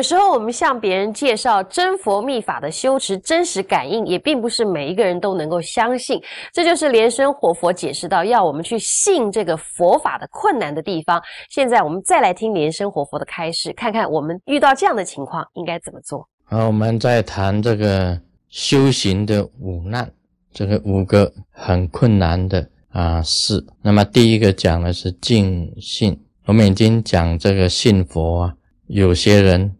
有时候我们向别人介绍真佛密法的修持真实感应，也并不是每一个人都能够相信。这就是莲生活佛解释到要我们去信这个佛法的困难的地方。现在我们再来听莲生活佛的开示，看看我们遇到这样的情况应该怎么做。好，我们再谈这个修行的五难，这个五个很困难的啊事。那么第一个讲的是尽信，我们已经讲这个信佛啊，有些人。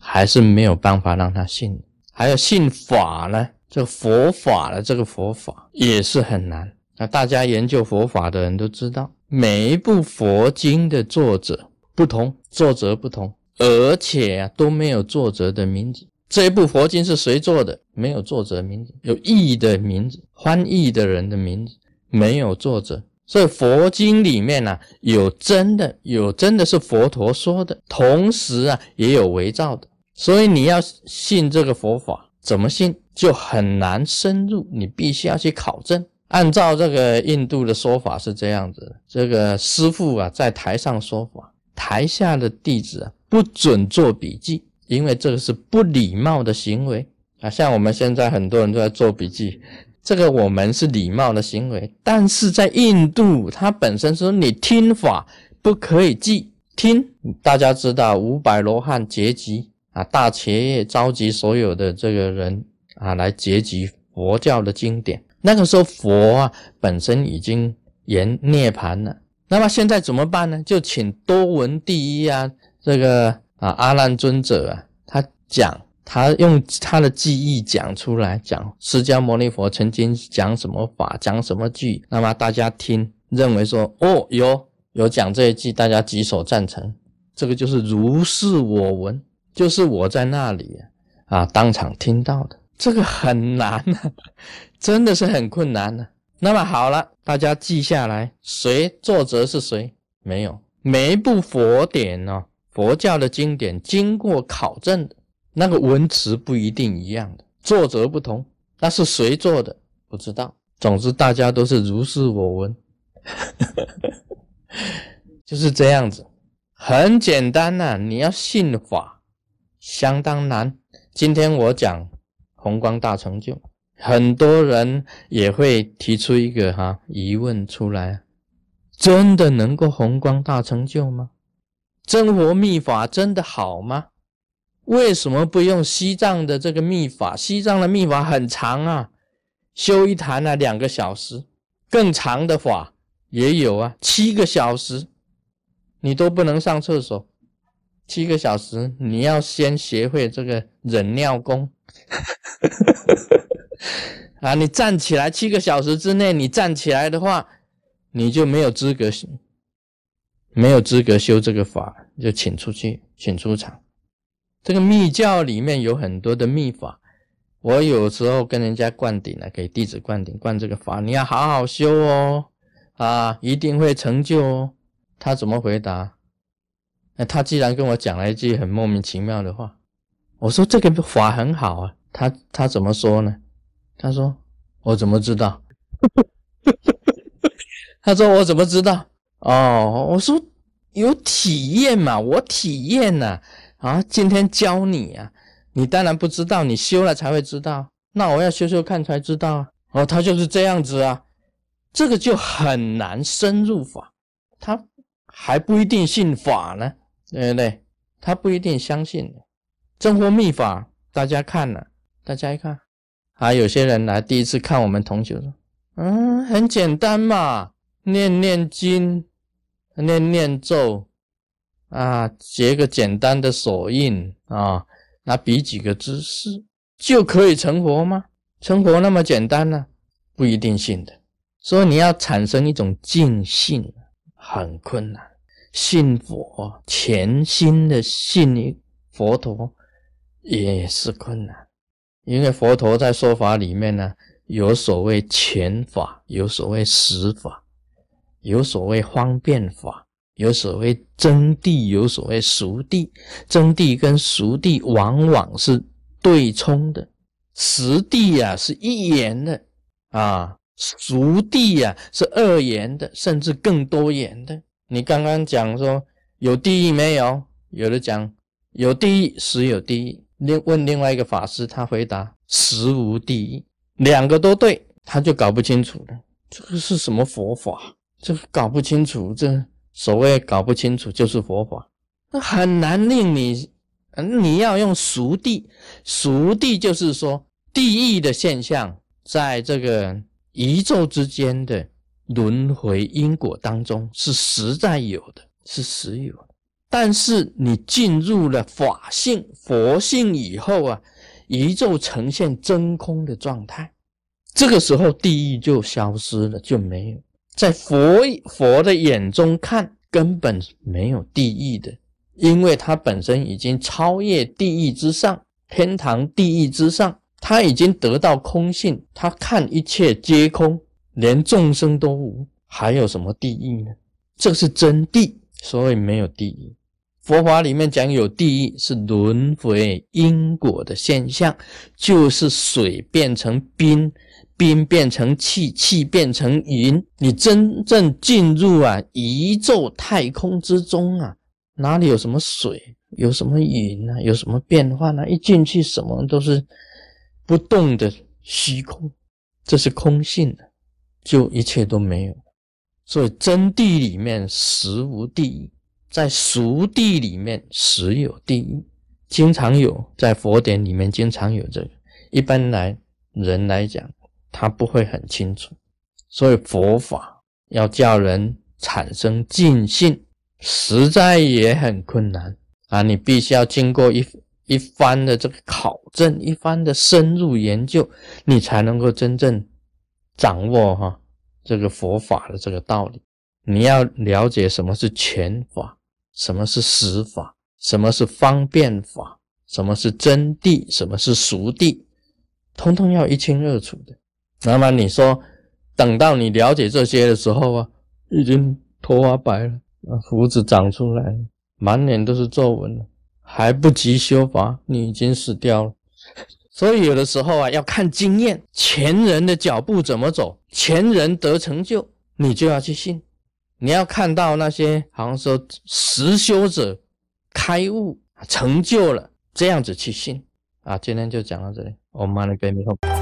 还是没有办法让他信，还有信法呢？这佛法的这个佛法也是很难。那大家研究佛法的人都知道，每一部佛经的作者不同，作者不同，而且啊都没有作者的名字。这一部佛经是谁做的？没有作者名字，有译的名字，翻译的人的名字，没有作者。所以佛经里面呢，有真的，有真的是佛陀说的，同时啊也有伪造的。所以你要信这个佛法，怎么信就很难深入，你必须要去考证。按照这个印度的说法是这样子：这个师傅啊在台上说法，台下的弟子啊不准做笔记，因为这个是不礼貌的行为啊。像我们现在很多人都在做笔记，这个我们是礼貌的行为，但是在印度，它本身说你听法不可以记听。大家知道五百罗汉结集。啊，大企业召集所有的这个人啊，来结集佛教的经典。那个时候佛啊本身已经言涅盘了。那么现在怎么办呢？就请多闻第一啊，这个啊阿难尊者啊，他讲，他用他的记忆讲出来，讲释迦牟尼佛曾经讲什么法，讲什么句。那么大家听，认为说哦，有有讲这一句，大家举手赞成。这个就是如是我闻。就是我在那里啊，当场听到的，这个很难啊，真的是很困难的。那么好了，大家记下来，谁作者是谁？没有，每一部佛典呢，佛教的经典经过考证的，那个文词不一定一样的，作者不同，那是谁做的不知道。总之，大家都是如是我闻，就是这样子，很简单呐，你要信法。相当难。今天我讲宏光大成就，很多人也会提出一个哈疑问出来：真的能够宏光大成就吗？真佛秘法真的好吗？为什么不用西藏的这个秘法？西藏的秘法很长啊，修一坛啊两个小时，更长的法也有啊，七个小时，你都不能上厕所。七个小时，你要先学会这个忍尿功 啊！你站起来七个小时之内，你站起来的话，你就没有资格，没有资格修这个法，就请出去，请出场。这个密教里面有很多的秘法，我有时候跟人家灌顶了，给弟子灌顶，灌这个法，你要好好修哦，啊，一定会成就哦。他怎么回答？他既然跟我讲了一句很莫名其妙的话，我说这个法很好啊，他他怎么说呢？他说我怎么知道？他说我怎么知道？哦，我说有体验嘛，我体验呐，啊，啊今天教你啊，你当然不知道，你修了才会知道。那我要修修看才知道啊。哦，他就是这样子啊，这个就很难深入法，他还不一定信法呢。对不对？他不一定相信的。真佛秘法，大家看了，大家一看，还有些人来第一次看我们同学说：“嗯，很简单嘛，念念经，念念咒，啊，结个简单的手印啊，那比几个姿势就可以成佛吗？成佛那么简单呢？不一定信的。所以你要产生一种尽信，很困难。”信佛，全心的信佛陀也是困难，因为佛陀在说法里面呢，有所谓全法，有所谓实法，有所谓方便法，有所谓真谛，有所谓熟谛。真谛跟熟谛往往是对冲的，实谛呀是一言的啊，熟谛呀是二言的，甚至更多言的。你刚刚讲说有地狱没有？有的讲有地狱，实有地狱。另问另外一个法师，他回答实无地狱，两个都对，他就搞不清楚了。这个是什么佛法？这搞不清楚，这所谓搞不清楚就是佛法，那很难令你，你要用熟地，熟地就是说地狱的现象，在这个宇宙之间的轮回因果当中是实在有的，是实有的。但是你进入了法性、佛性以后啊，宇宙呈现真空的状态。这个时候，地狱就消失了，就没有在佛佛的眼中看，根本没有地狱的，因为它本身已经超越地狱之上，天堂、地狱之上，他已经得到空性，他看一切皆空，连众生都无，还有什么地狱呢？这是真谛，所以没有地狱。佛法里面讲有地狱，是轮回因果的现象，就是水变成冰。冰变成气，气变成云。你真正进入啊宇宙太空之中啊，哪里有什么水，有什么云啊，有什么变化呢？一进去，什么都是不动的虚空，这是空性的，就一切都没有。所以真谛里面实无地狱，在俗谛里面实有地狱，经常有在佛典里面经常有这个。一般来人来讲。他不会很清楚，所以佛法要叫人产生尽性，实在也很困难啊！你必须要经过一一番的这个考证，一番的深入研究，你才能够真正掌握哈这个佛法的这个道理。你要了解什么是全法，什么是实法，什么是方便法，什么是真谛，什么是俗谛，通通要一清二楚的。那么你说，等到你了解这些的时候啊，已经头发白了，胡子长出来了，满脸都是皱纹了，还不及修法，你已经死掉了。所以有的时候啊，要看经验，前人的脚步怎么走，前人得成就，你就要去信。你要看到那些好像说实修者开悟成就了，这样子去信啊。今天就讲到这里，我们来给你后。